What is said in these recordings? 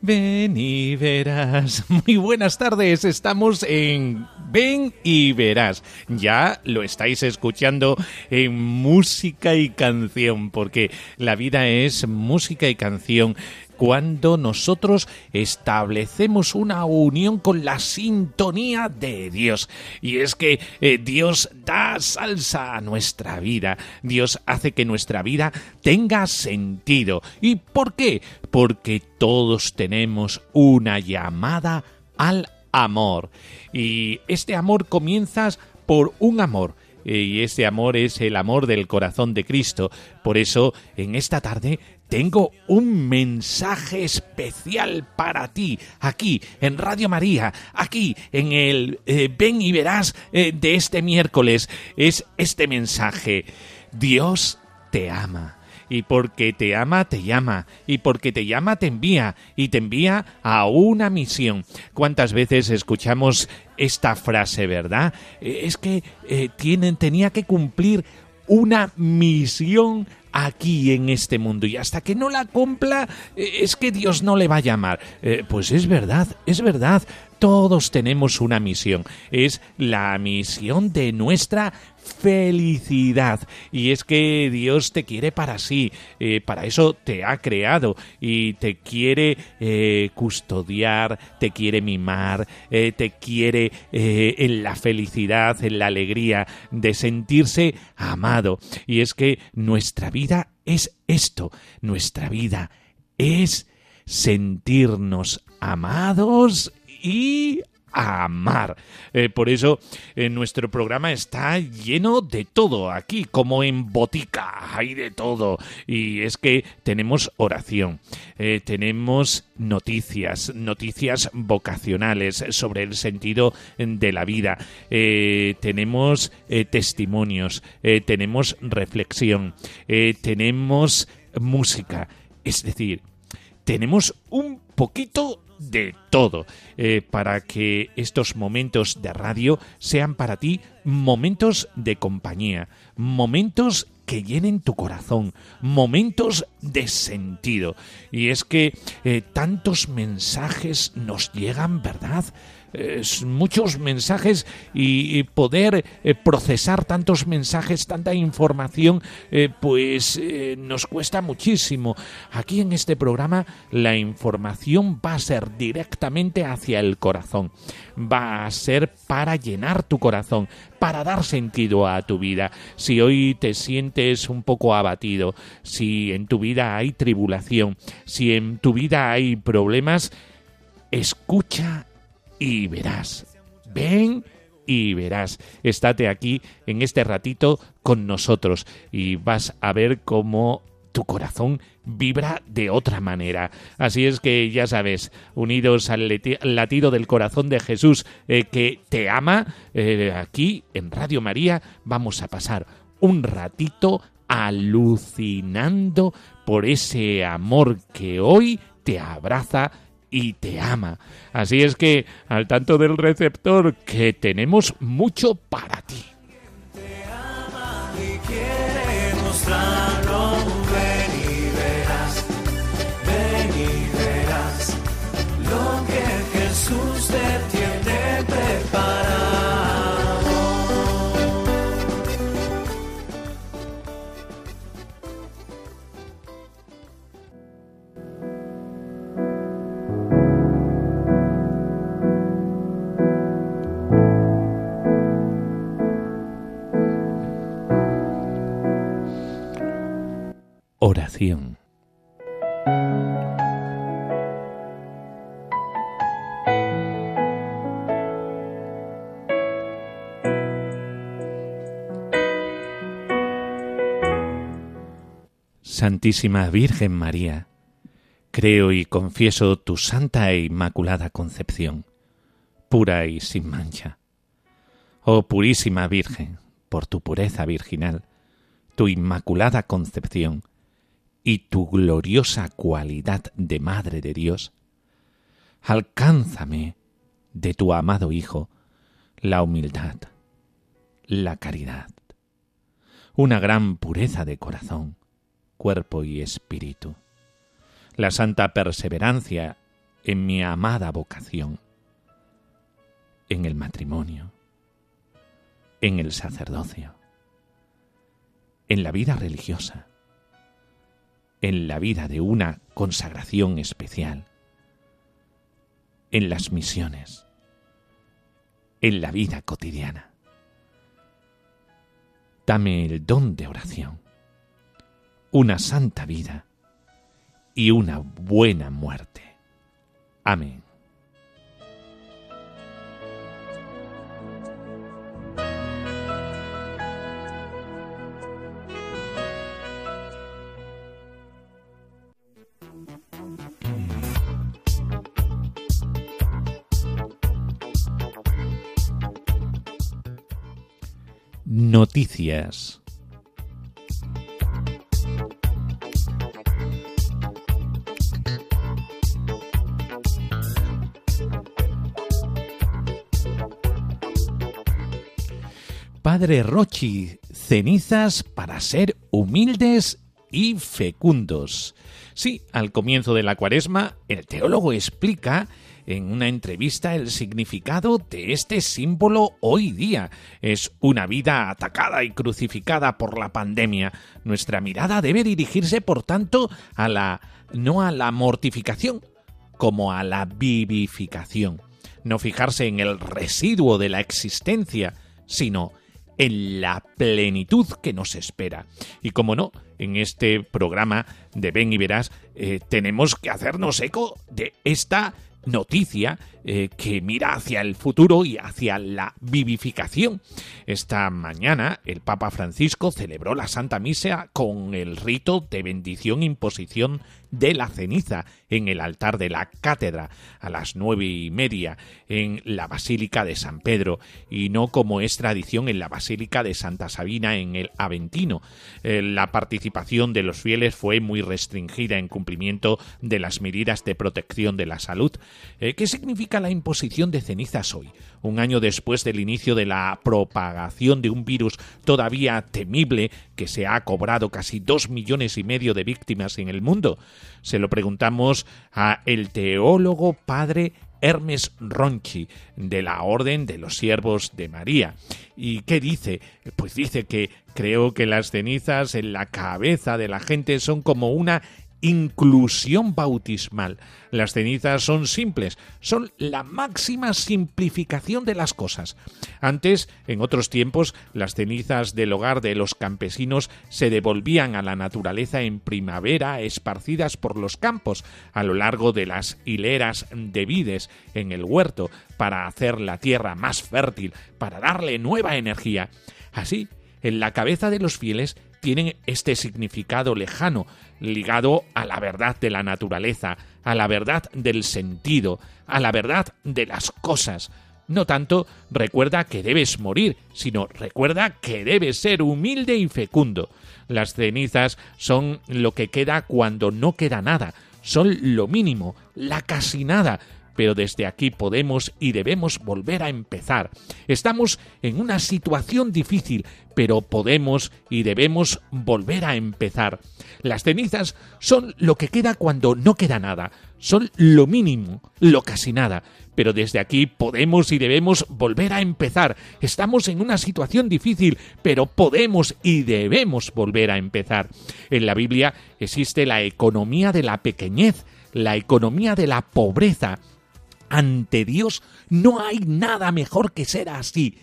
Ven y verás. Muy buenas tardes, estamos en Ven y verás. Ya lo estáis escuchando en música y canción, porque la vida es música y canción cuando nosotros establecemos una unión con la sintonía de Dios. Y es que eh, Dios da salsa a nuestra vida. Dios hace que nuestra vida tenga sentido. ¿Y por qué? Porque todos tenemos una llamada al amor. Y este amor comienza por un amor y este amor es el amor del corazón de Cristo. Por eso, en esta tarde tengo un mensaje especial para ti, aquí en Radio María, aquí en el eh, Ven y verás eh, de este miércoles. Es este mensaje. Dios te ama y porque te ama te llama, y porque te llama te envía, y te envía a una misión. ¿Cuántas veces escuchamos esta frase, verdad? Eh, es que tienen, tenía que cumplir una misión aquí en este mundo y hasta que no la cumpla eh, es que Dios no le va a llamar. pues es verdad, es verdad. Todos tenemos una misión. Es la misión de nuestra felicidad. Y es que Dios te quiere para sí, eh, para eso te ha creado y te quiere eh, custodiar, te quiere mimar, eh, te quiere en la felicidad, en la alegría de sentirse amado. Y es que nuestra vida es esto, nuestra vida es sentirnos amados y amar. Eh, por eso eh, nuestro programa está lleno de todo aquí, como en botica, hay de todo. Y es que tenemos oración, eh, tenemos noticias, noticias vocacionales sobre el sentido de la vida, tenemos testimonios, tenemos reflexión, tenemos música. Es decir, tenemos un poquito de todo eh, para que estos momentos de radio sean para ti momentos de compañía, momentos que llenen tu corazón, momentos de sentido. Y es que eh, tantos mensajes nos llegan, ¿verdad? Muchos mensajes y, poder eh, procesar tantos mensajes, tanta información, eh, pues eh, nos cuesta muchísimo. Aquí en este programa la información va a ser directamente hacia el corazón, va a ser para llenar tu corazón, para dar sentido a tu vida. Si hoy te sientes un poco abatido, si en tu vida hay tribulación, si en tu vida hay problemas, escucha y verás. Ven y verás. Estate aquí en este ratito con nosotros y vas a ver cómo tu corazón vibra de otra manera. Así es que ya sabes, unidos al latido del corazón de Jesús eh, que te ama, eh, aquí en Radio María vamos a pasar un ratito alucinando por ese amor que hoy te abraza y te ama. Así es que, al tanto del receptor, que tenemos mucho para ti. Santísima Virgen María, creo y confieso tu santa e inmaculada concepción, pura y sin mancha. Oh purísima Virgen, por tu pureza virginal, tu inmaculada concepción y tu gloriosa cualidad de Madre de Dios, alcánzame de tu amado Hijo la humildad, la caridad, una gran pureza de corazón, cuerpo y espíritu, la santa perseverancia en mi amada vocación, en el matrimonio, en el sacerdocio, en la vida religiosa, en la vida de una consagración especial, en las misiones, en la vida cotidiana. Dame el don de oración, una santa vida y una buena muerte. Amén. Noticias. Padre Rochi, cenizas para ser humildes y fecundos. Sí, al comienzo de la cuaresma, el teólogo explica en una entrevista el significado de este símbolo hoy día. Es una vida atacada y crucificada por la pandemia. Nuestra mirada debe dirigirse, por tanto, a la no a la mortificación, como a la vivificación. No fijarse en el residuo de la existencia, sino en la plenitud que nos espera. Y como no, en este programa de Ven y Verás eh, tenemos que hacernos eco de esta noticia eh, que mira hacia el futuro y hacia la vivificación. Esta mañana el Papa Francisco celebró la Santa Misa con el rito de bendición e imposición de la ceniza en el altar de la cátedra a las nueve y media en la Basílica de San Pedro y no como es tradición en la Basílica de Santa Sabina en el Aventino. Eh, la participación de los fieles fue muy restringida en cumplimiento de las medidas de protección de la salud. Eh, ¿Qué significa la imposición de cenizas hoy? Un año después del inicio de la propagación de un virus todavía temible que se ha cobrado casi dos millones y medio de víctimas en el mundo. Se lo preguntamos a el teólogo padre Hermes Ronchi, de la Orden de los Siervos de María. ¿Y qué dice? Pues dice que creo que las cenizas en la cabeza de la gente son como una inclusión bautismal. Las cenizas son simples, son la máxima simplificación de las cosas. Antes, en otros tiempos, las cenizas del hogar de los campesinos se devolvían a la naturaleza en primavera esparcidas por los campos a lo largo de las hileras de vides en el huerto para hacer la tierra más fértil, para darle nueva energía. Así, en la cabeza de los fieles tienen este significado lejano, ligado a la verdad de la naturaleza, a la verdad del sentido, a la verdad de las cosas. No tanto recuerda que debes morir, sino recuerda que debes ser humilde y fecundo. Las cenizas son lo que queda cuando no queda nada, son lo mínimo, la casi nada, pero desde aquí podemos y debemos volver a empezar. Estamos en una situación difícil, pero podemos y debemos volver a empezar. Las cenizas son lo que queda cuando no queda nada, son lo mínimo, lo casi nada, pero desde aquí podemos y debemos volver a empezar. Estamos en una situación difícil, pero podemos y debemos volver a empezar. En la Biblia existe la economía de la pequeñez, la economía de la pobreza, ante Dios no hay nada mejor que ser así.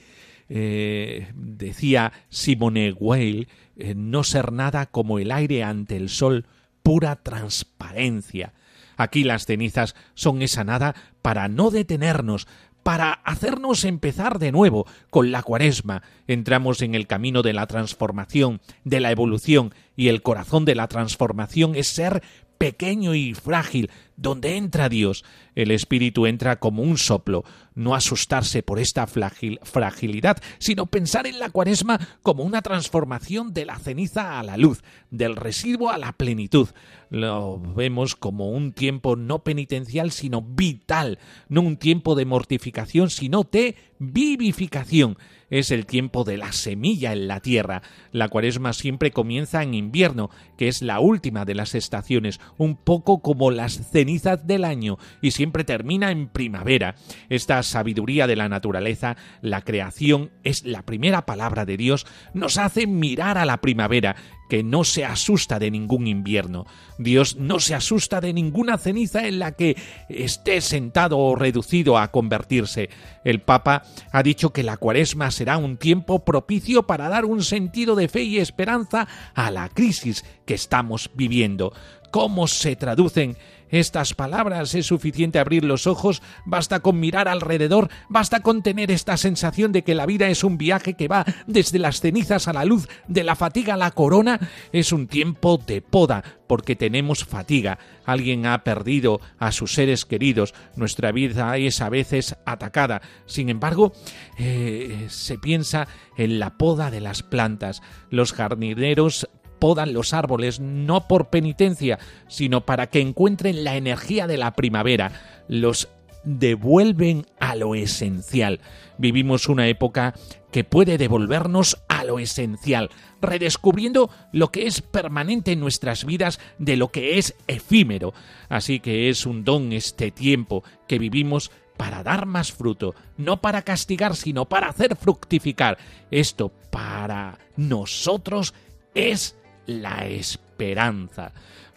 Eh, decía Simone Weil, eh, no ser nada como el aire ante el sol, pura transparencia. Aquí las cenizas son esa nada para no detenernos, para hacernos empezar de nuevo con la cuaresma. Entramos en el camino de la transformación, de la evolución, y el corazón de la transformación es ser pequeño y frágil, donde entra Dios. El Espíritu entra como un soplo, no asustarse por esta fragilidad, sino pensar en la cuaresma como una transformación de la ceniza a la luz, del residuo a la plenitud. Lo vemos como un tiempo no penitencial, sino vital, no un tiempo de mortificación, sino de vivificación es el tiempo de la semilla en la tierra. La cuaresma siempre comienza en invierno, que es la última de las estaciones, un poco como las cenizas del año, y termina en primavera. Esta sabiduría de la naturaleza, la creación, es la primera palabra de Dios, nos hace mirar a la primavera que no se asusta de ningún invierno. Dios no se asusta de ninguna ceniza en la que esté sentado o reducido a convertirse. El Papa ha dicho que la cuaresma será un tiempo propicio para dar un sentido de fe y esperanza a la crisis que estamos viviendo. ¿Cómo se traducen estas palabras es suficiente abrir los ojos, basta con mirar alrededor, basta con tener esta sensación de que la vida es un viaje que va desde las cenizas a la luz, de la fatiga a la corona, es un tiempo de poda, porque tenemos fatiga. Alguien ha perdido a sus seres queridos, nuestra vida es a veces atacada. Sin embargo, eh, se piensa en la poda de las plantas. Los jardineros podan los árboles no por penitencia, sino para que encuentren la energía de la primavera, los devuelven a lo esencial. Vivimos una época que puede devolvernos a lo esencial, redescubriendo lo que es permanente en nuestras vidas de lo que es efímero. Así que es un don este tiempo que vivimos para dar más fruto, no para castigar, sino para hacer fructificar. Esto para nosotros es la esperanza.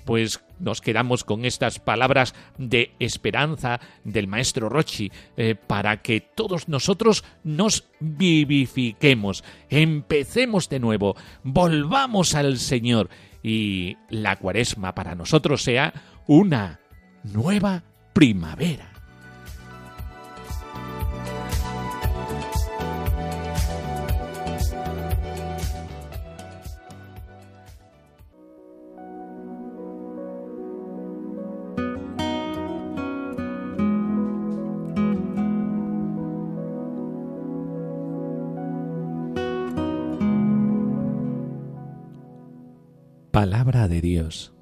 Pues nos quedamos con estas palabras de esperanza del maestro Rochi eh, para que todos nosotros nos vivifiquemos, empecemos de nuevo, volvamos al Señor y la cuaresma para nosotros sea una nueva primavera. Dios.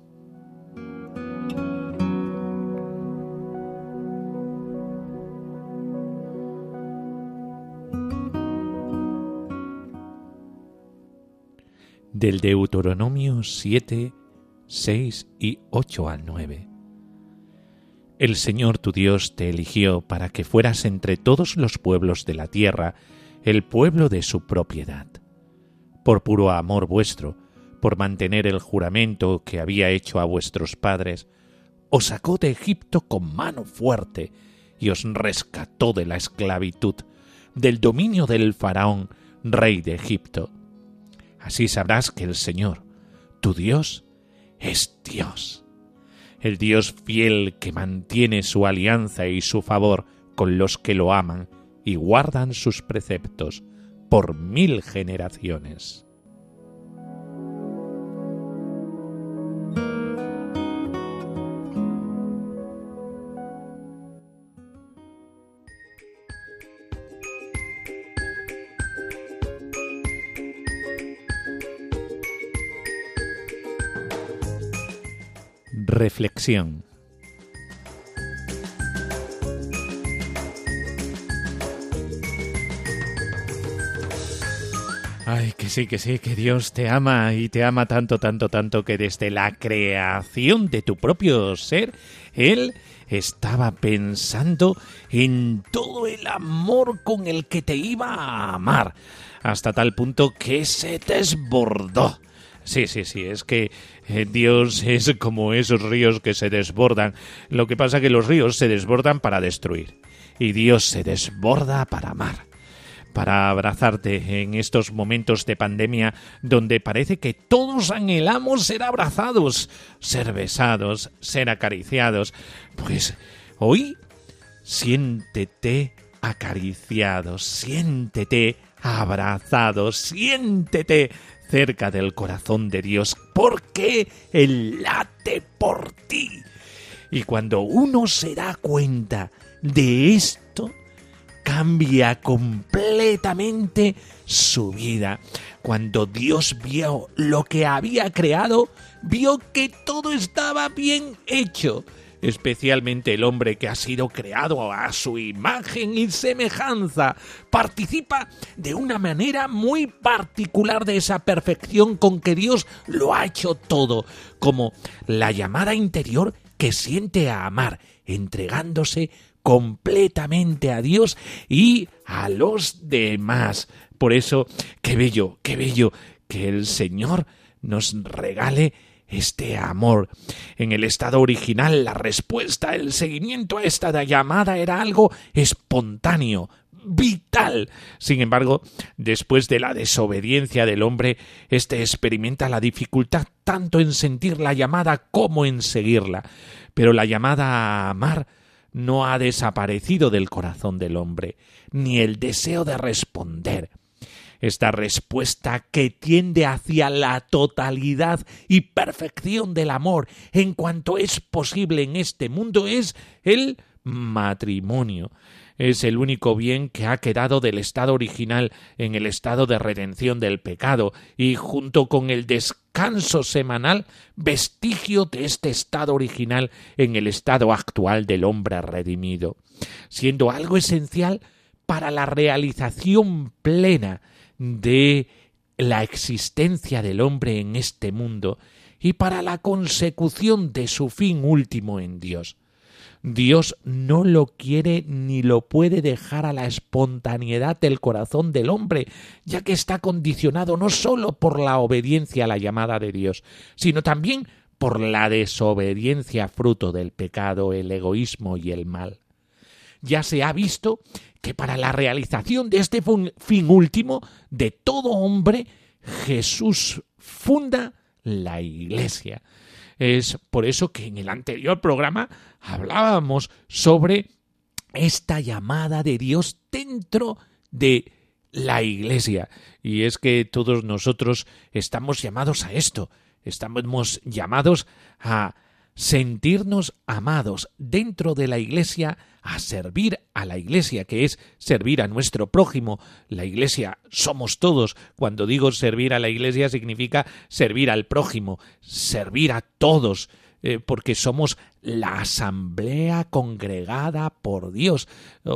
Del Deuteronomio 7, 6 y 8 al 9. El Señor tu Dios te eligió para que fueras entre todos los pueblos de la tierra el pueblo de su propiedad. Por puro amor vuestro, por mantener el juramento que había hecho a vuestros padres, os sacó de Egipto con mano fuerte y os rescató de la esclavitud, del dominio del faraón, rey de Egipto. Así sabrás que el Señor, tu Dios, es Dios, el Dios fiel que mantiene su alianza y su favor con los que lo aman y guardan sus preceptos por mil generaciones. Reflexión. Ay, que sí, que sí, que Dios te ama y te ama tanto, tanto, tanto que desde la creación de tu propio ser, Él estaba pensando en todo el amor con el que te iba a amar, hasta tal punto que se desbordó Sí, sí, sí, es que eh, Dios es como esos ríos que se desbordan. Lo que pasa es que los ríos se desbordan para destruir y Dios se desborda para amar para abrazarte en estos momentos de pandemia donde parece que todos anhelamos ser abrazados, ser besados, ser acariciados. Pues hoy siéntete acariciado, siéntete abrazado, siéntete cerca del corazón de Dios, porque Él late por ti. Y cuando uno se da cuenta de esto, cambia completamente su vida. Cuando Dios vio lo que había creado, vio que todo estaba bien hecho especialmente el hombre que ha sido creado a su imagen y semejanza, participa de una manera muy particular de esa perfección con que Dios lo ha hecho todo, como la llamada interior que siente a amar, entregándose completamente a Dios y a los demás. Por eso, qué bello, qué bello que el Señor nos regale este amor. En el estado original, la respuesta, el seguimiento a esta llamada era algo espontáneo, vital. Sin embargo, después de la desobediencia del hombre, éste experimenta la dificultad tanto en sentir la llamada como en seguirla. Pero la llamada a amar no ha desaparecido del corazón del hombre, ni el deseo de responder esta respuesta que tiende hacia la totalidad y perfección del amor en cuanto es posible en este mundo es el matrimonio. Es el único bien que ha quedado del estado original en el estado de redención del pecado y junto con el descanso semanal vestigio de este estado original en el estado actual del hombre redimido, siendo algo esencial para la realización plena de la existencia del hombre en este mundo y para la consecución de su fin último en Dios. Dios no lo quiere ni lo puede dejar a la espontaneidad del corazón del hombre, ya que está condicionado no sólo por la obediencia a la llamada de Dios, sino también por la desobediencia fruto del pecado, el egoísmo y el mal. Ya se ha visto que para la realización de este fin último de todo hombre, Jesús funda la Iglesia. Es por eso que en el anterior programa hablábamos sobre esta llamada de Dios dentro de la Iglesia. Y es que todos nosotros estamos llamados a esto. Estamos llamados a sentirnos amados dentro de la Iglesia, a servir a la Iglesia, que es servir a nuestro prójimo. La Iglesia somos todos. Cuando digo servir a la Iglesia significa servir al prójimo, servir a todos, eh, porque somos la asamblea congregada por Dios,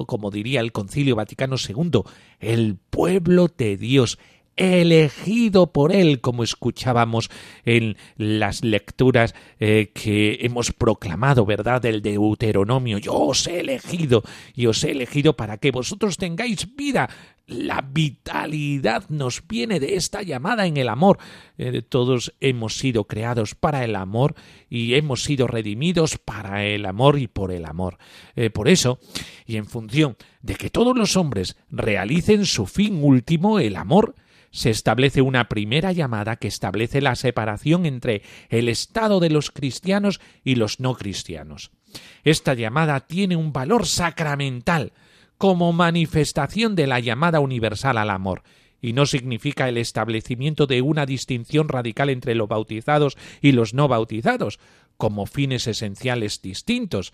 como diría el Concilio Vaticano II, el pueblo de Dios, elegido por Él, como escuchábamos en las lecturas eh, que hemos proclamado, ¿verdad? Del Deuteronomio. Yo os he elegido y os he elegido para que vosotros tengáis vida. La vitalidad nos viene de esta llamada en el amor. Eh, todos hemos sido creados para el amor y hemos sido redimidos para el amor y por el amor. Eh, por eso, y en función de que todos los hombres realicen su fin último, el amor, se establece una primera llamada que establece la separación entre el estado de los cristianos y los no cristianos. Esta llamada tiene un valor sacramental como manifestación de la llamada universal al amor, y no significa el establecimiento de una distinción radical entre los bautizados y los no bautizados, como fines esenciales distintos.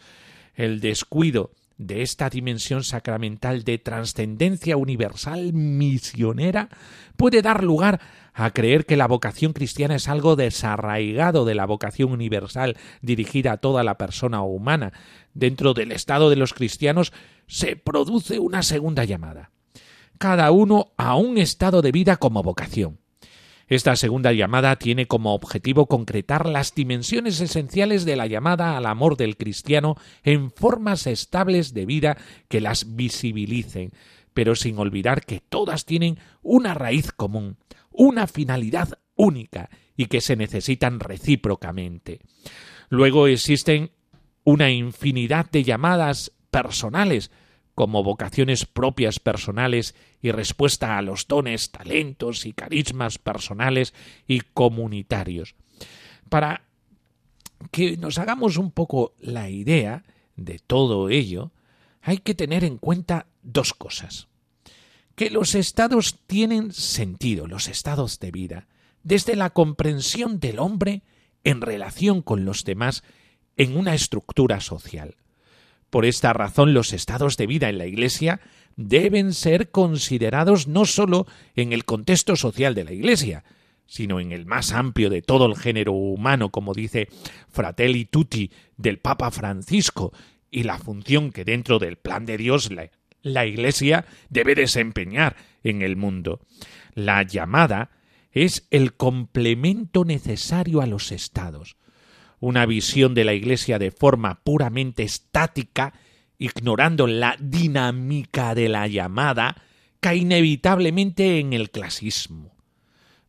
El descuido de esta dimensión sacramental de trascendencia universal misionera puede dar lugar a creer que la vocación cristiana es algo desarraigado de la vocación universal dirigida a toda la persona humana. Dentro del estado de los cristianos se produce una segunda llamada. Cada uno a un estado de vida como vocación. Esta segunda llamada tiene como objetivo concretar las dimensiones esenciales de la llamada al amor del cristiano en formas estables de vida que las visibilicen, pero sin olvidar que todas tienen una raíz común, una finalidad única y que se necesitan recíprocamente. Luego existen una infinidad de llamadas personales, como vocaciones propias personales y respuesta a los dones, talentos y carismas personales y comunitarios. Para que nos hagamos un poco la idea de todo ello, hay que tener en cuenta dos cosas. Que los estados tienen sentido, los estados de vida, desde la comprensión del hombre en relación con los demás en una estructura social. Por esta razón los estados de vida en la Iglesia deben ser considerados no sólo en el contexto social de la Iglesia, sino en el más amplio de todo el género humano, como dice Fratelli Tutti del Papa Francisco, y la función que dentro del plan de Dios la, la Iglesia debe desempeñar en el mundo. La llamada es el complemento necesario a los estados. Una visión de la Iglesia de forma puramente estática, ignorando la dinámica de la llamada, cae inevitablemente en el clasismo.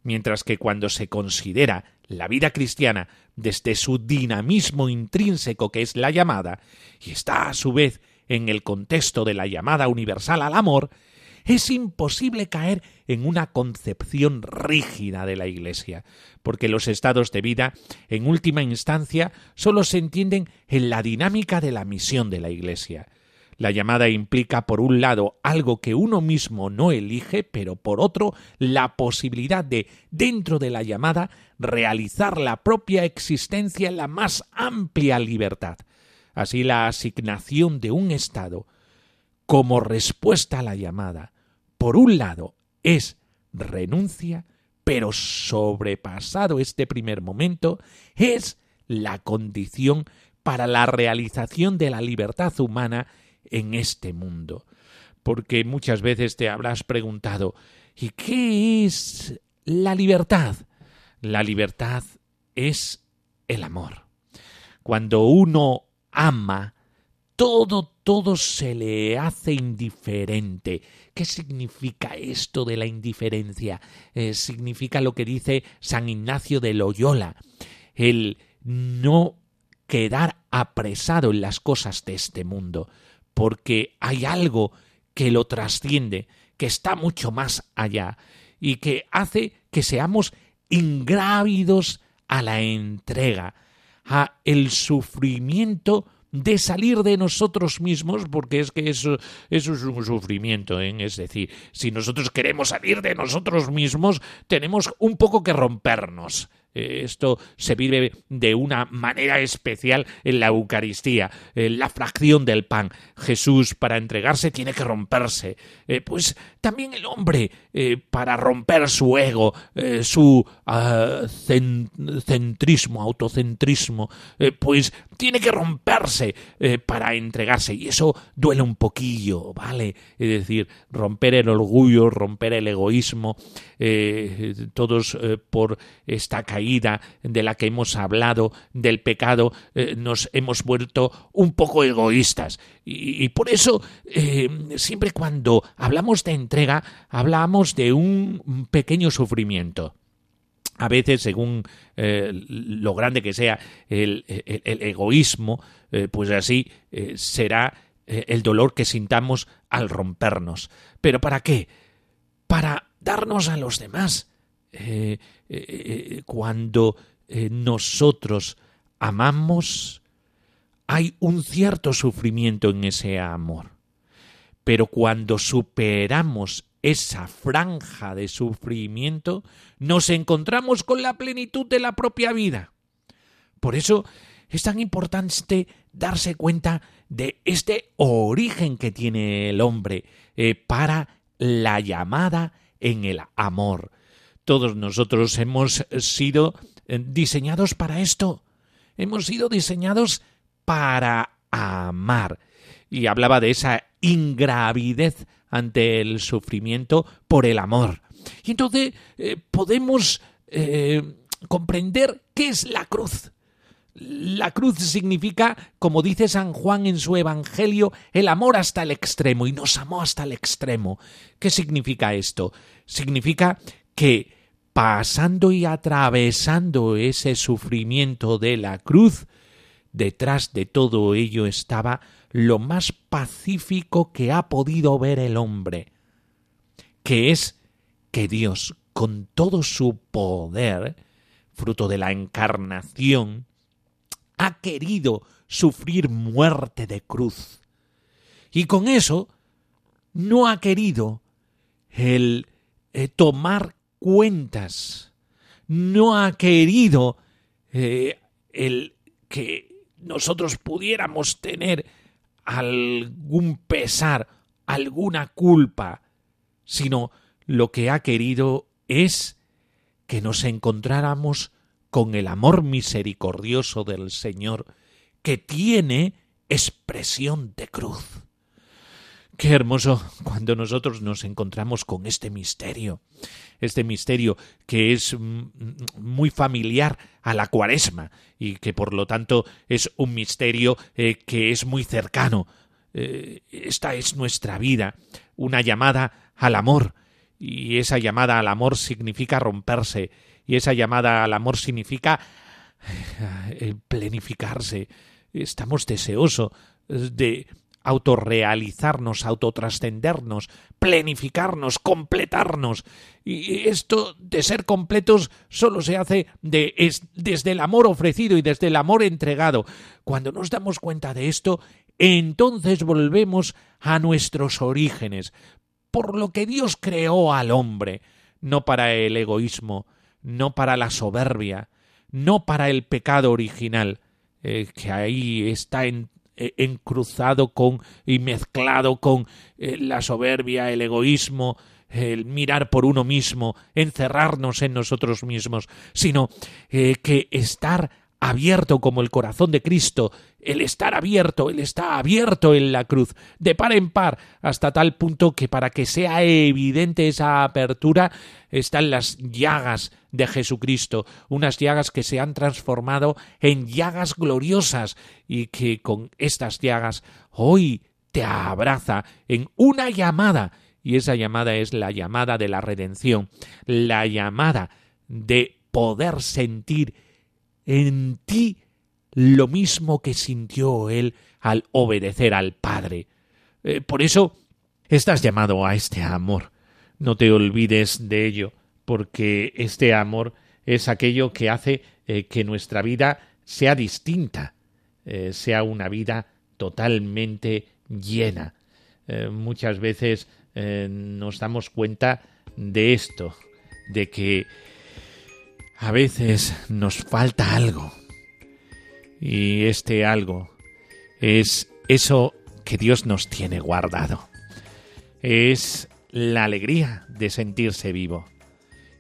Mientras que cuando se considera la vida cristiana desde su dinamismo intrínseco que es la llamada, y está a su vez en el contexto de la llamada universal al amor, es imposible caer en una concepción rígida de la Iglesia, porque los estados de vida, en última instancia, sólo se entienden en la dinámica de la misión de la Iglesia. La llamada implica, por un lado, algo que uno mismo no elige, pero por otro, la posibilidad de, dentro de la llamada, realizar la propia existencia en la más amplia libertad. Así la asignación de un Estado como respuesta a la llamada, por un lado, es renuncia, pero sobrepasado este primer momento, es la condición para la realización de la libertad humana en este mundo. Porque muchas veces te habrás preguntado ¿y qué es la libertad? La libertad es el amor. Cuando uno ama, todo, todo se le hace indiferente. ¿Qué significa esto de la indiferencia? Eh, significa lo que dice San Ignacio de Loyola, el no quedar apresado en las cosas de este mundo porque hay algo que lo trasciende, que está mucho más allá y que hace que seamos ingrávidos a la entrega, a el sufrimiento de salir de nosotros mismos, porque es que eso, eso es un sufrimiento, ¿eh? es decir, si nosotros queremos salir de nosotros mismos, tenemos un poco que rompernos. Eh, esto se vive de una manera especial en la Eucaristía, en la fracción del pan. Jesús para entregarse tiene que romperse. Eh, pues también el hombre eh, para romper su ego, su ah, centrismo, autocentrismo, pues tiene que romperse para entregarse. Y eso duele un poquillo, ¿vale? Es decir, romper el orgullo, romper el egoísmo, todos por esta caída de la que hemos hablado, del pecado, eh, nos hemos vuelto un poco egoístas. Y, por eso, eh, siempre cuando hablamos de entrega, hablamos de un pequeño sufrimiento. A veces, según eh, lo grande que sea el, egoísmo, pues así será el dolor que sintamos al rompernos. ¿Pero para qué? Para darnos a los demás, eh, eh, eh, cuando nosotros amamos, hay un cierto sufrimiento en ese amor. Pero cuando superamos esa franja de sufrimiento, nos encontramos con la plenitud de la propia vida. Por eso es tan importante darse cuenta de este origen que tiene el hombre para la llamada en el amor. Todos nosotros hemos sido eh, diseñados para esto. Hemos sido diseñados para amar. Y hablaba de esa ingravidez ante el sufrimiento por el amor. Y entonces eh, podemos eh, comprender qué es la cruz. La cruz significa, como dice San Juan en su Evangelio, el amor hasta el extremo, y nos amó hasta el extremo. ¿Qué significa esto? Significa que pasando y atravesando ese sufrimiento de la cruz, detrás de todo ello estaba lo más pacífico que ha podido ver el hombre, que es que Dios, con todo su poder, fruto de la encarnación, ha querido sufrir muerte de cruz. Y con eso no ha querido el eh, tomar cuentas, no ha querido eh, el que nosotros pudiéramos tener algún pesar, alguna culpa, sino lo que ha querido es que nos encontráramos con el amor misericordioso del Señor, que tiene expresión de cruz. Qué hermoso cuando nosotros nos encontramos con este misterio, este misterio que es muy familiar a la cuaresma y que por lo tanto es un misterio eh, que es muy cercano. Eh, esta es nuestra vida, una llamada al amor, y esa llamada al amor significa romperse, y esa llamada al amor significa eh, plenificarse. Estamos deseosos de autorrealizarnos, autotrascendernos, plenificarnos, completarnos. Y esto de ser completos solo se hace de, es, desde el amor ofrecido y desde el amor entregado. Cuando nos damos cuenta de esto, entonces volvemos a nuestros orígenes, por lo que Dios creó al hombre, no para el egoísmo, no para la soberbia, no para el pecado original, eh, que ahí está en, eh, encruzado con y mezclado con eh, la soberbia, el egoísmo, el mirar por uno mismo, encerrarnos en nosotros mismos, sino eh, que estar abierto como el corazón de Cristo, el estar abierto, el está abierto en la cruz, de par en par, hasta tal punto que para que sea evidente esa apertura están las llagas de Jesucristo, unas llagas que se han transformado en llagas gloriosas y que con estas llagas hoy te abraza en una llamada, y esa llamada es la llamada de la redención, la llamada de poder sentir en ti lo mismo que sintió él al obedecer al Padre. Eh, por eso estás llamado a este amor. No te olvides de ello, porque este amor es aquello que hace eh, que nuestra vida sea distinta, eh, sea una vida totalmente llena. muchas veces nos damos cuenta de esto, de que a veces nos falta algo. Y este algo es eso que Dios nos tiene guardado. Es la alegría de sentirse vivo.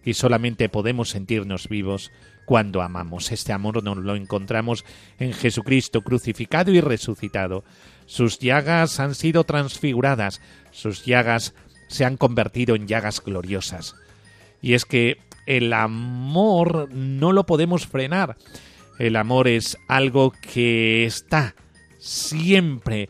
Y solamente podemos sentirnos vivos cuando amamos. Este amor nos lo encontramos en Jesucristo crucificado y resucitado. Sus llagas han sido transfiguradas, sus llagas se han convertido en llagas gloriosas. Y es que el amor no lo podemos frenar. El amor es algo que está siempre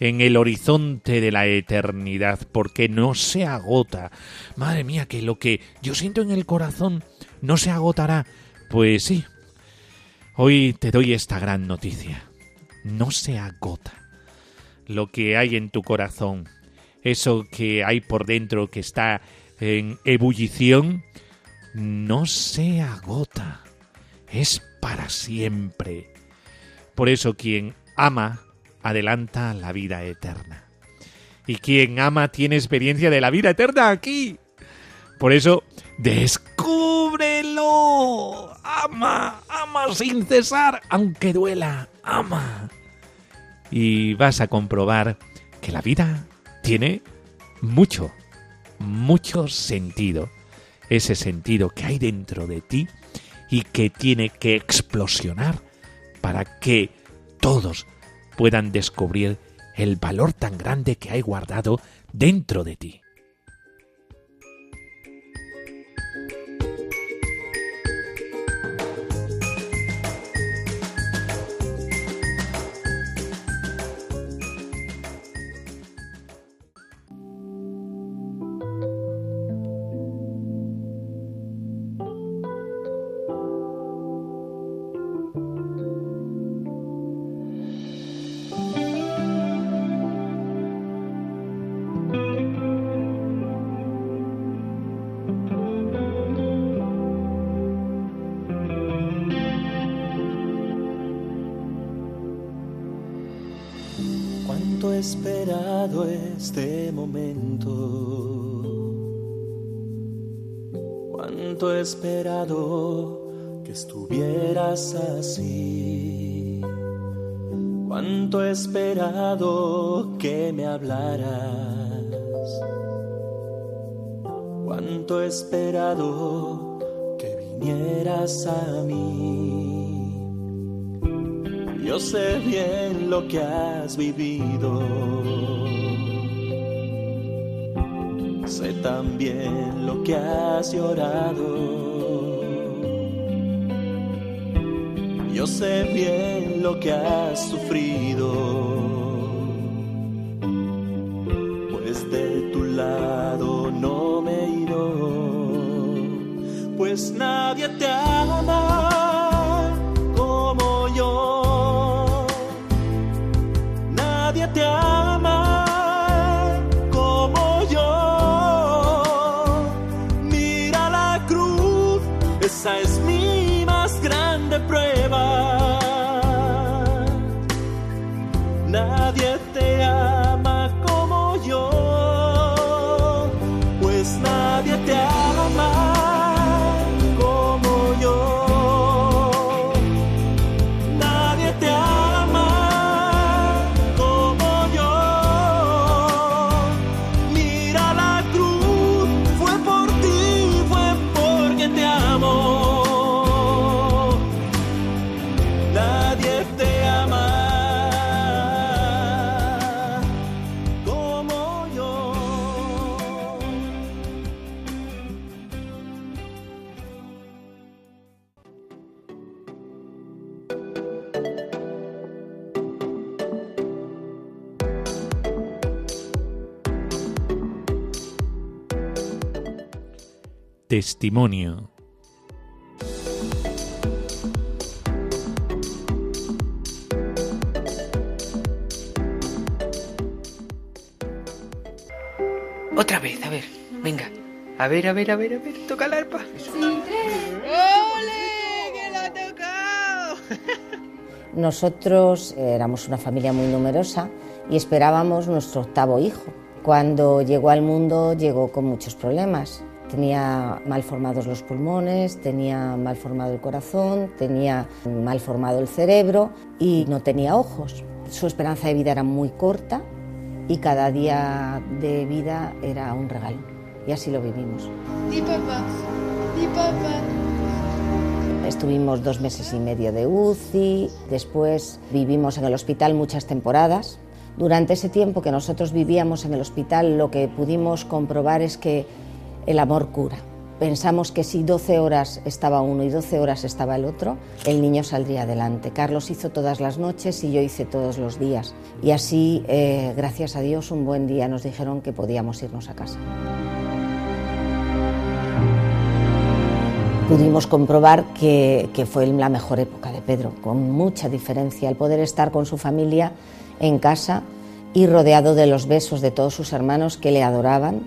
en el horizonte de la eternidad, porque no se agota. Madre mía, que lo que yo siento en el corazón no se agotará. Pues sí, hoy te doy esta gran noticia. No se agota. Lo que hay en tu corazón, eso que hay por dentro que está en ebullición, no se agota, es para siempre. Por eso quien ama adelanta la vida eterna. Y quien ama tiene experiencia de la vida eterna aquí. Por eso, descúbrelo. Ama, ama sin cesar, aunque duela, ama. Y vas a comprobar que la vida tiene mucho, mucho sentido ese sentido que hay dentro de ti y que tiene que explosionar para que todos puedan descubrir el valor tan grande que hay guardado dentro de ti. Esperado este momento. Cuánto he esperado que estuvieras así, Cuánto he esperado que me hablaras. Cuánto he esperado que vinieras a mí. Sé bien lo que has vivido. Sé también lo que has llorado. Yo sé bien lo que has sufrido, pues de tu lado no me iré, pues nadie esa es mi más grande prueba. Nadie Testimonio. Otra vez, a ver, venga. A ver, a ver, a ver, a ver, toca el arpa. ¡Ole! ¡Que lo ha tocado! Nosotros éramos una familia muy numerosa y esperábamos nuestro octavo hijo. Cuando llegó al mundo llegó con muchos problemas. Tenía mal formados los pulmones, tenía mal formado el corazón, tenía mal formado el cerebro y no tenía ojos. Su esperanza de vida era muy corta y cada día de vida era un regalo. Y así lo vivimos. Di papá, di papá. Estuvimos dos meses y medio de UCI, después vivimos en el hospital muchas temporadas. Durante ese tiempo que nosotros vivíamos en el hospital lo que pudimos comprobar es que el amor cura. Pensamos que si 12 horas estaba uno y 12 horas estaba el otro, el niño saldría adelante. Carlos hizo todas las noches y yo hice todos los días. Y así, eh, gracias a Dios, un buen día nos dijeron que podíamos irnos a casa. pudimos comprobar que, que, fue la mejor época de Pedro, con mucha diferencia, el poder estar con su familia en casa y rodeado de los besos de todos sus hermanos que le adoraban,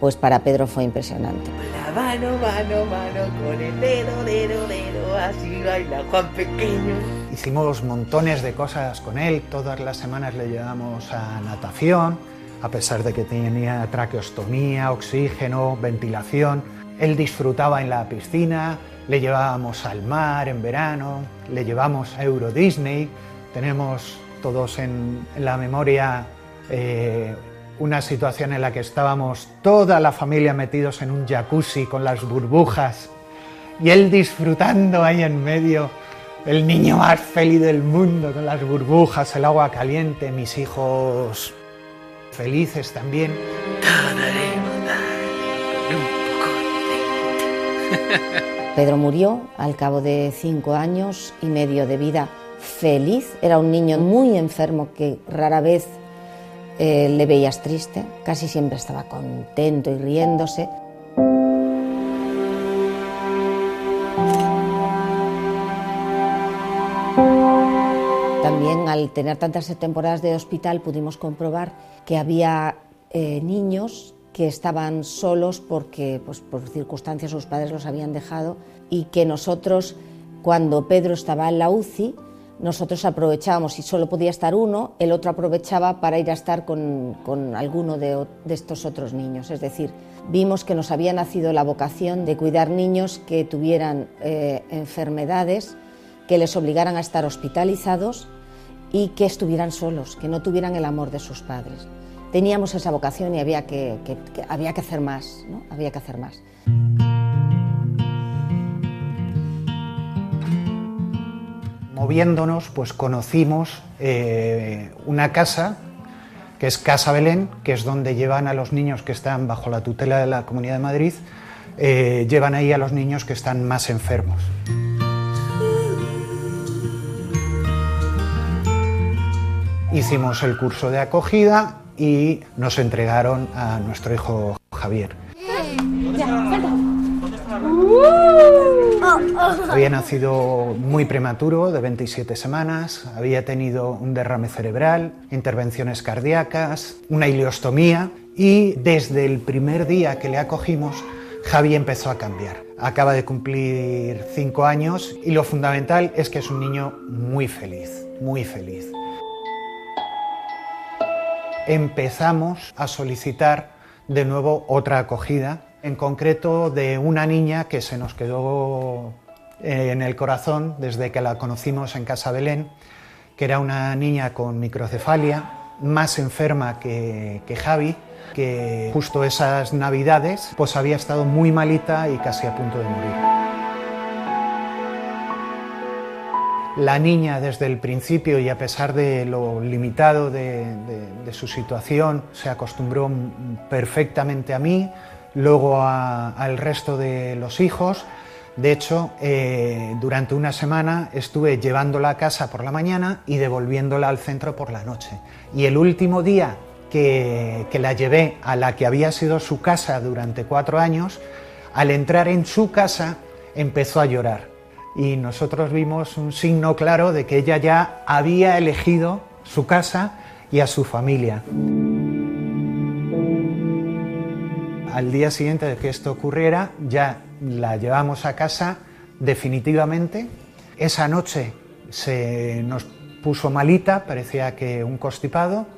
pues para Pedro fue impresionante. La mano, mano, mano, con el dedo, dedo, dedo, así baila Juan Pequeño. Hicimos montones de cosas con él, todas las semanas le llevamos a natación, a pesar de que tenía traqueostomía, oxígeno, ventilación. Él disfrutaba en la piscina, le llevábamos al mar en verano, le llevamos a Euro Disney. Tenemos todos en, la memoria eh, una situación en la que estábamos toda la familia metidos en un jacuzzi con las burbujas y él disfrutando ahí en medio, el niño más feliz del mundo con las burbujas, el agua caliente, mis hijos felices también. Pedro murió al cabo de cinco años y medio de vida feliz. Era un niño muy enfermo que rara vez eh, le veías triste, casi siempre estaba contento y riéndose. También al tener tantas temporadas de hospital pudimos comprobar que había eh, niños que estaban solos porque pues, por circunstancias sus padres los habían dejado y que nosotros, cuando Pedro estaba en la UCI, nosotros aprovechábamos, si solo podía estar uno, el otro aprovechaba para ir a estar con, con alguno de, estos otros niños. Es decir, vimos que nos había nacido la vocación de cuidar niños que tuvieran eh, enfermedades que les obligaran a estar hospitalizados y que estuvieran solos, que no tuvieran el amor de sus padres. Teníamos esa vocación y había que- había que hacer más, ¿no? Había que hacer más. Moviéndonos, pues conocimos eh, una casa que es Casa Belén, que es donde llevan a los niños que están bajo la tutela de la Comunidad de Madrid, eh, llevan ahí a los niños que están más enfermos. Hicimos el curso de acogida y nos entregaron a nuestro hijo Javier. Había nacido muy prematuro, de 27 semanas, había tenido un derrame cerebral, intervenciones cardíacas, una ileostomía y desde el primer día que le acogimos, Javi empezó a cambiar. Acaba de cumplir cinco años y lo fundamental es que es un niño muy feliz, muy feliz. Empezamos a solicitar de nuevo otra acogida, en concreto de una niña que se nos quedó eh, en el corazón desde que la conocimos en Casa Belén, que era una niña con microcefalia, más enferma que, Javi, que justo esas navidades pues había estado muy malita y casi a punto de morir. La niña desde el principio y a pesar de lo limitado de, su situación se acostumbró perfectamente a mí, luego al resto de los hijos. De hecho, eh, durante una semana estuve llevándola a casa por la mañana y devolviéndola al centro por la noche. Y el último día que la llevé a la que había sido su casa durante cuatro años, al entrar en su casa empezó a llorar y nosotros vimos un signo claro de que ella ya había elegido su casa y a su familia. Al día siguiente de que esto ocurriera, ya la llevamos a casa definitivamente. Esa noche se nos puso malita, parecía que un constipado,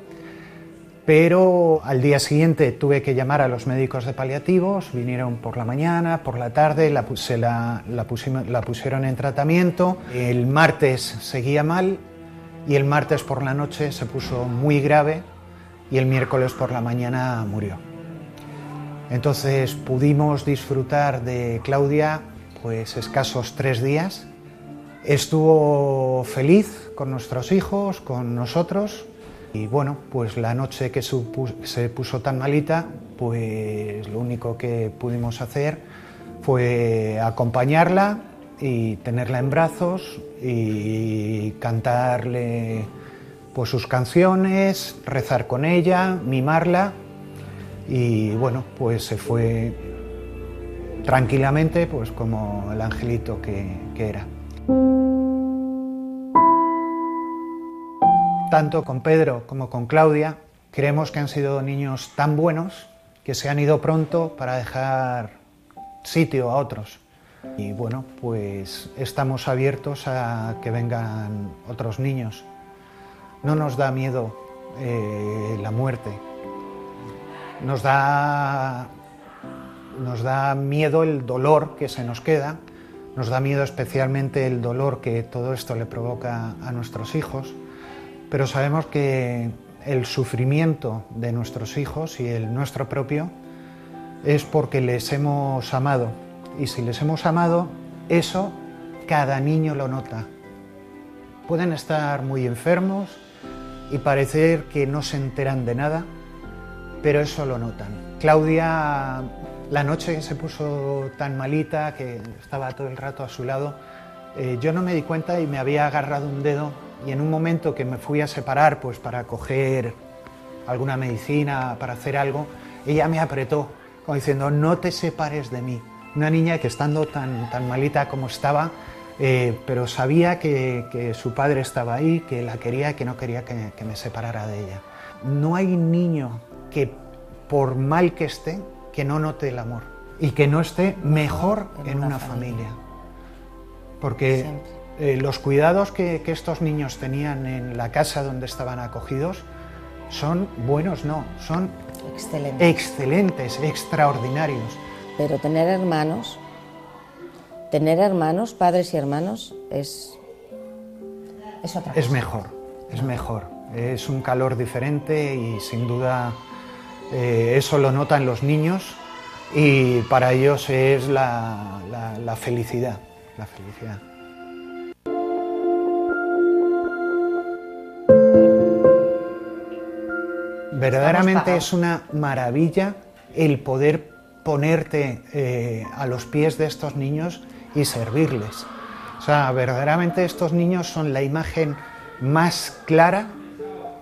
pero al día siguiente tuve que llamar a los médicos de paliativos, vinieron por la mañana, por la tarde, la, la pusieron en tratamiento, el martes seguía mal y el martes por la noche se puso muy grave y el miércoles por la mañana murió. Entonces pudimos disfrutar de Claudia pues escasos tres días. Estuvo feliz con nuestros hijos, con nosotros. Y bueno, pues la noche que se puso tan malita, pues lo único que pudimos hacer fue acompañarla y tenerla en brazos y cantarle pues sus canciones, rezar con ella, mimarla y bueno, pues se fue tranquilamente, pues como el angelito que, era. Tanto con Pedro como con Claudia, creemos que han sido niños tan buenos que se han ido pronto para dejar sitio a otros. Y bueno, pues estamos abiertos a que vengan otros niños. No nos da miedo eh, la muerte, nos da, nos da miedo el dolor que se nos queda, nos da miedo especialmente el dolor que todo esto le provoca a nuestros hijos, pero sabemos que el sufrimiento de nuestros hijos y el nuestro propio es porque les hemos amado. Y si les hemos amado, eso cada niño lo nota. Pueden estar muy enfermos y parecer que no se enteran de nada, pero eso lo notan. Claudia, la noche se puso tan malita, que estaba todo el rato a su lado, eh, yo no me di cuenta y me había agarrado un dedo y en un momento que me fui a separar pues para coger alguna medicina, para hacer algo, ella me apretó, como diciendo, no te separes de mí. Una niña que estando tan, tan malita como estaba, eh, pero sabía que, que su padre estaba ahí, que la quería y que no quería que, que me separara de ella. No hay niño que, por mal que esté, que no note el amor y que no esté mejor en una familia. Porque eh, los cuidados que, que estos niños tenían en la casa donde estaban acogidos son buenos, no, son Excelente. excelentes, extraordinarios. Pero tener hermanos, tener hermanos, padres y hermanos, es, es otra cosa. Es mejor. es mejor. Es un calor diferente y sin duda eh, eso lo notan los niños y para ellos es la, la felicidad, la felicidad. Verdaderamente es una maravilla el poder ponerte eh, a los pies de estos niños y servirles. O sea, verdaderamente estos niños son la imagen más clara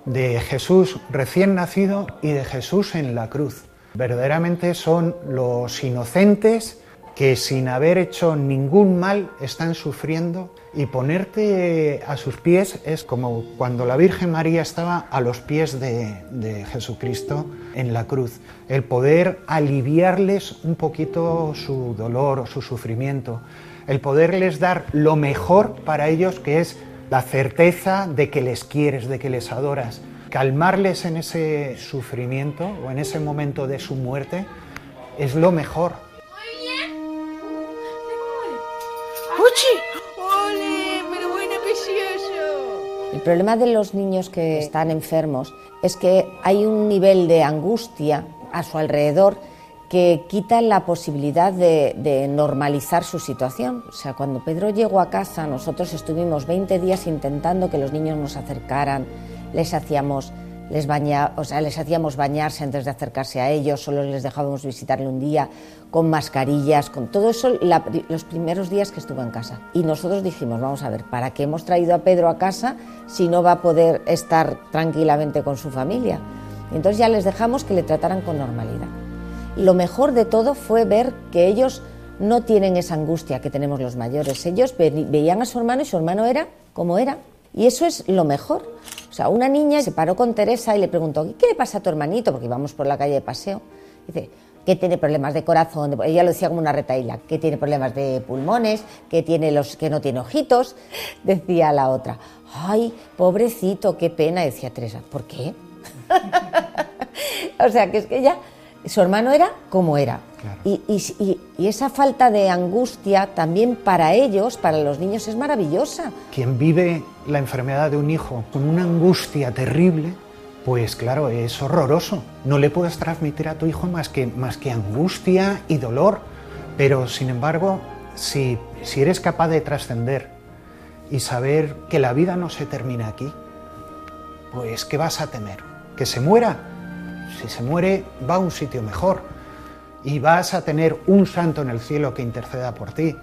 de Jesús recién nacido y de Jesús en la cruz. Verdaderamente son los inocentes que sin haber hecho ningún mal están sufriendo y ponerte a sus pies es como cuando la Virgen María estaba a los pies de, Jesucristo en la cruz. El poder aliviarles un poquito su dolor o su sufrimiento. El poderles dar lo mejor para ellos que es la certeza de que les quieres, de que les adoras. Calmarles en ese sufrimiento o en ese momento de su muerte es lo mejor. El problema de los niños que están enfermos es que hay un nivel de angustia a su alrededor que quita la posibilidad de, normalizar su situación. O sea, cuando Pedro llegó a casa, nosotros estuvimos 20 días intentando que los niños nos acercaran, les hacíamos les, hacíamos bañarse antes de acercarse a ellos, solo les dejábamos visitarle un día con mascarillas, con todo eso los primeros días que estuvo en casa. Y nosotros dijimos, vamos a ver, ¿para qué hemos traído a Pedro a casa si no va a poder estar tranquilamente con su familia? entonces ya les dejamos que le trataran con normalidad. Lo mejor de todo fue ver que ellos no tienen esa angustia que tenemos los mayores. Ellos veían a su hermano y su hermano era como era. Y eso es lo mejor. O sea, una niña se paró con Teresa y le preguntó, ¿qué le pasa a tu hermanito? Porque íbamos por la calle de paseo. Dice, que tiene problemas de corazón, ella lo decía como una retaíla, que tiene problemas de pulmones, que, tiene los, que no tiene ojitos, decía la otra. Ay, pobrecito, qué pena, decía Teresa. ¿Por qué? o sea, que es que ella su hermano era como era. Y, esa falta de angustia también para ellos, para los niños, es maravillosa. Quien vive la enfermedad de un hijo con una angustia terrible, pues claro, es horroroso. No le puedes transmitir a tu hijo más que, más que angustia y dolor. Pero sin embargo, si, si eres capaz de trascender y saber que la vida no se termina aquí, pues ¿qué vas a temer? ¿Que se muera? Si se muere, va a un sitio mejor y vas a tener un santo en el cielo que interceda por ti.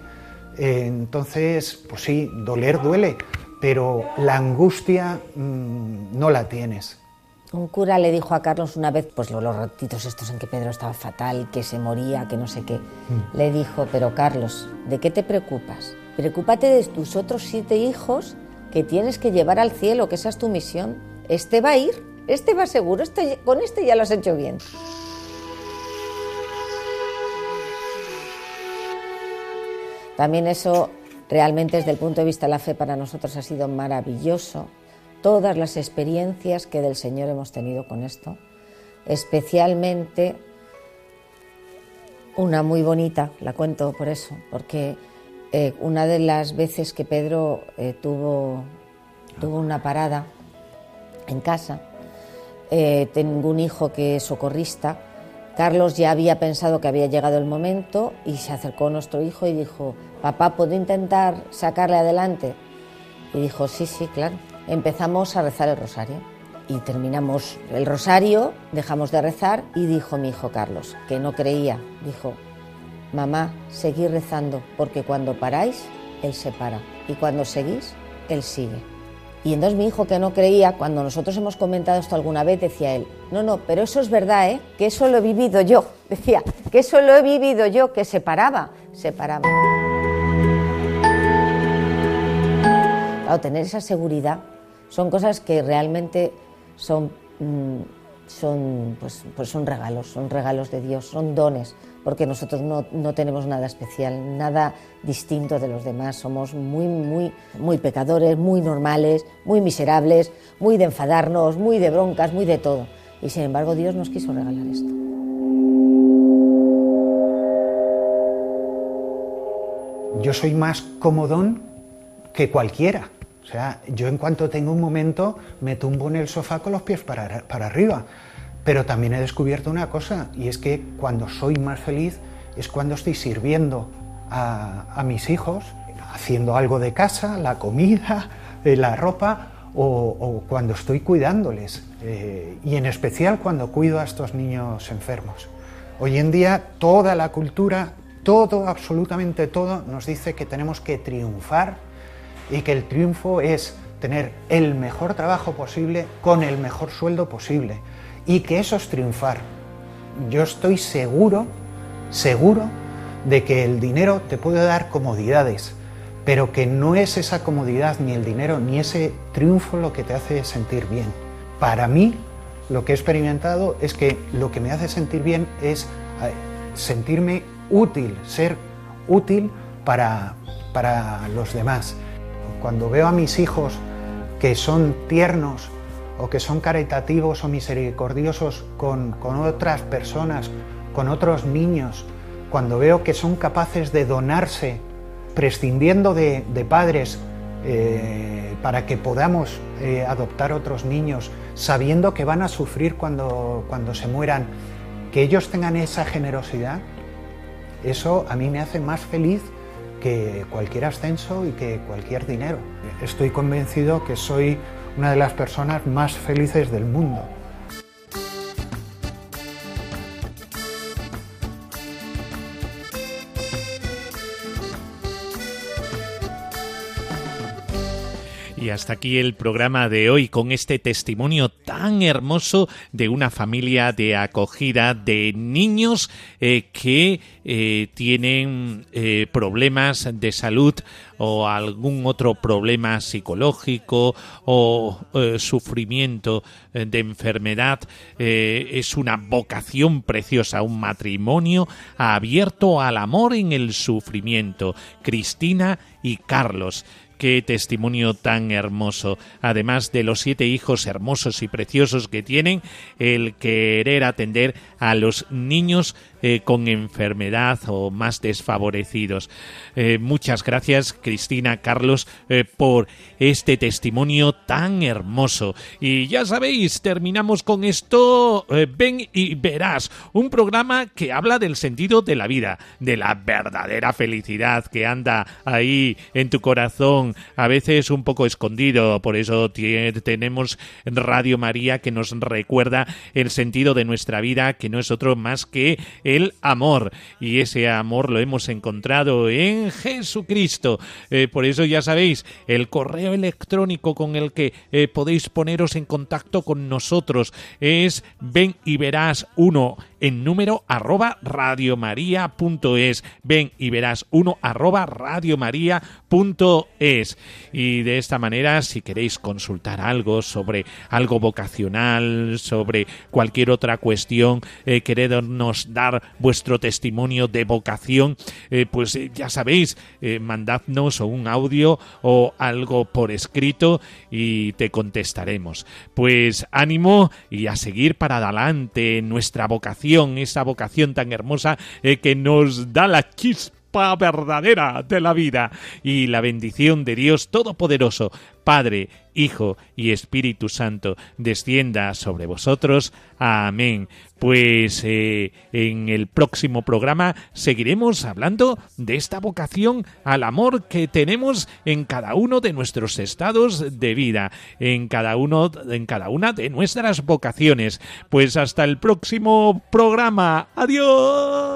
entonces, pues sí, doler duele, pero la angustia mm, no la tienes. Un cura le dijo a Carlos una vez, pues los ratitos estos en que Pedro estaba fatal, que se moría, que no sé qué, mm. le dijo, pero Carlos, ¿de qué te preocupas? Preocúpate de tus otros siete hijos que tienes que llevar al cielo, que esa es tu misión. Este va a ir este va seguro, este, con este ya lo has hecho bien. También eso realmente desde el punto de vista de la fe para nosotros ha sido maravilloso. Todas las experiencias que del Señor hemos tenido con esto, especialmente una muy bonita, la cuento por eso, porque eh, una de las veces que Pedro eh, tuvo, tuvo una parada en casa, eh, tengo un hijo que es socorrista. Carlos ya había pensado que había llegado el momento y se acercó a nuestro hijo y dijo, papá, ¿puedo intentar sacarle adelante? Y dijo, sí, sí, claro. Empezamos a rezar el rosario y terminamos el rosario, dejamos de rezar y dijo mi hijo Carlos, que no creía, dijo, mamá, seguid rezando porque cuando paráis, Él se para y cuando seguís, Él sigue. Y entonces mi hijo que no creía, cuando nosotros hemos comentado esto alguna vez, decía él, no, no, pero eso es verdad, ¿eh? que eso lo he vivido yo. Decía, que eso lo he vivido yo, que se paraba, se paraba. Claro, tener esa seguridad son cosas que realmente son, mm, son, pues, pues son regalos, son regalos de Dios, son dones porque nosotros no, no, tenemos nada especial, nada distinto de los demás. Somos muy, muy, muy pecadores, muy normales, muy miserables, muy de enfadarnos, muy de broncas, muy de todo. Y sin embargo Dios nos quiso regalar esto. Yo soy más comodón que cualquiera. O sea, yo en cuanto tengo un momento me tumbo en el sofá con los pies para, para arriba. Pero también he descubierto una cosa, y es que cuando soy más feliz es cuando estoy sirviendo a, mis hijos, haciendo algo de casa, la comida, eh, la ropa, o, cuando estoy cuidándoles, eh, y en especial cuando cuido a estos niños enfermos. Hoy en día toda la cultura, todo, absolutamente todo, nos dice que tenemos que triunfar y que el triunfo es tener el mejor trabajo posible con el mejor sueldo posible y que eso es triunfar. Yo estoy seguro, seguro de que el dinero te puede dar comodidades, pero que no es esa comodidad ni el dinero ni ese triunfo lo que te hace sentir bien. Para mí, lo que he experimentado es que lo que me hace sentir bien es eh, sentirme útil, ser útil para, para los demás. Cuando veo a mis hijos que son tiernos o que son caritativos o misericordiosos con, otras personas, con otros niños, cuando veo que son capaces de donarse prescindiendo de, padres eh, para que podamos eh, adoptar otros niños, sabiendo que van a sufrir cuando, cuando se mueran, que ellos tengan esa generosidad, eso a mí me hace más feliz que cualquier ascenso y que cualquier dinero. Estoy convencido que soy una de las personas más felices del mundo. Y hasta aquí el programa de hoy con este testimonio tan hermoso de una familia de acogida de niños eh, que eh, tienen eh, problemas de salud o algún otro problema psicológico o sufrimiento de enfermedad. es una vocación preciosa, un matrimonio abierto al amor en el sufrimiento. Cristina y Carlos. Qué testimonio tan hermoso. Además de los siete hijos hermosos y preciosos que tienen, el querer atender a los niños eh, con enfermedad o más desfavorecidos. Eh, muchas gracias, Cristina, Carlos, eh, por este testimonio tan hermoso. Y ya sabéis, terminamos con esto. ven y verás, un programa que habla del sentido de la vida, de la verdadera felicidad que anda ahí en tu corazón, a veces un poco escondido. Por eso tenemos Radio María que nos recuerda el sentido de nuestra vida, que no es otro más que amor. Y ese amor lo hemos encontrado en Jesucristo. Eh, por eso ya sabéis, el correo electrónico con el que eh, podéis poneros en contacto con nosotros es ven y verás uno en número arroba radiomaria.es. Ven y verás uno arroba radiomaria.es. Y de esta manera, si queréis consultar algo sobre algo vocacional, sobre cualquier otra cuestión, eh, dar vuestro testimonio de vocación, eh, pues eh, ya sabéis, eh, mandadnos un audio o algo por escrito y te contestaremos. Pues ánimo y a seguir para adelante nuestra vocación, esa vocación tan hermosa que nos da la chispa verdadera de la vida y la bendición de Dios Todopoderoso, Padre, Hijo y Espíritu Santo, descienda sobre vosotros. Amén. Pues eh, en el próximo programa seguiremos hablando de esta vocación al amor que tenemos en cada uno de nuestros estados de vida, en cada uno, en cada una de nuestras vocaciones. Pues hasta el próximo programa. Adiós.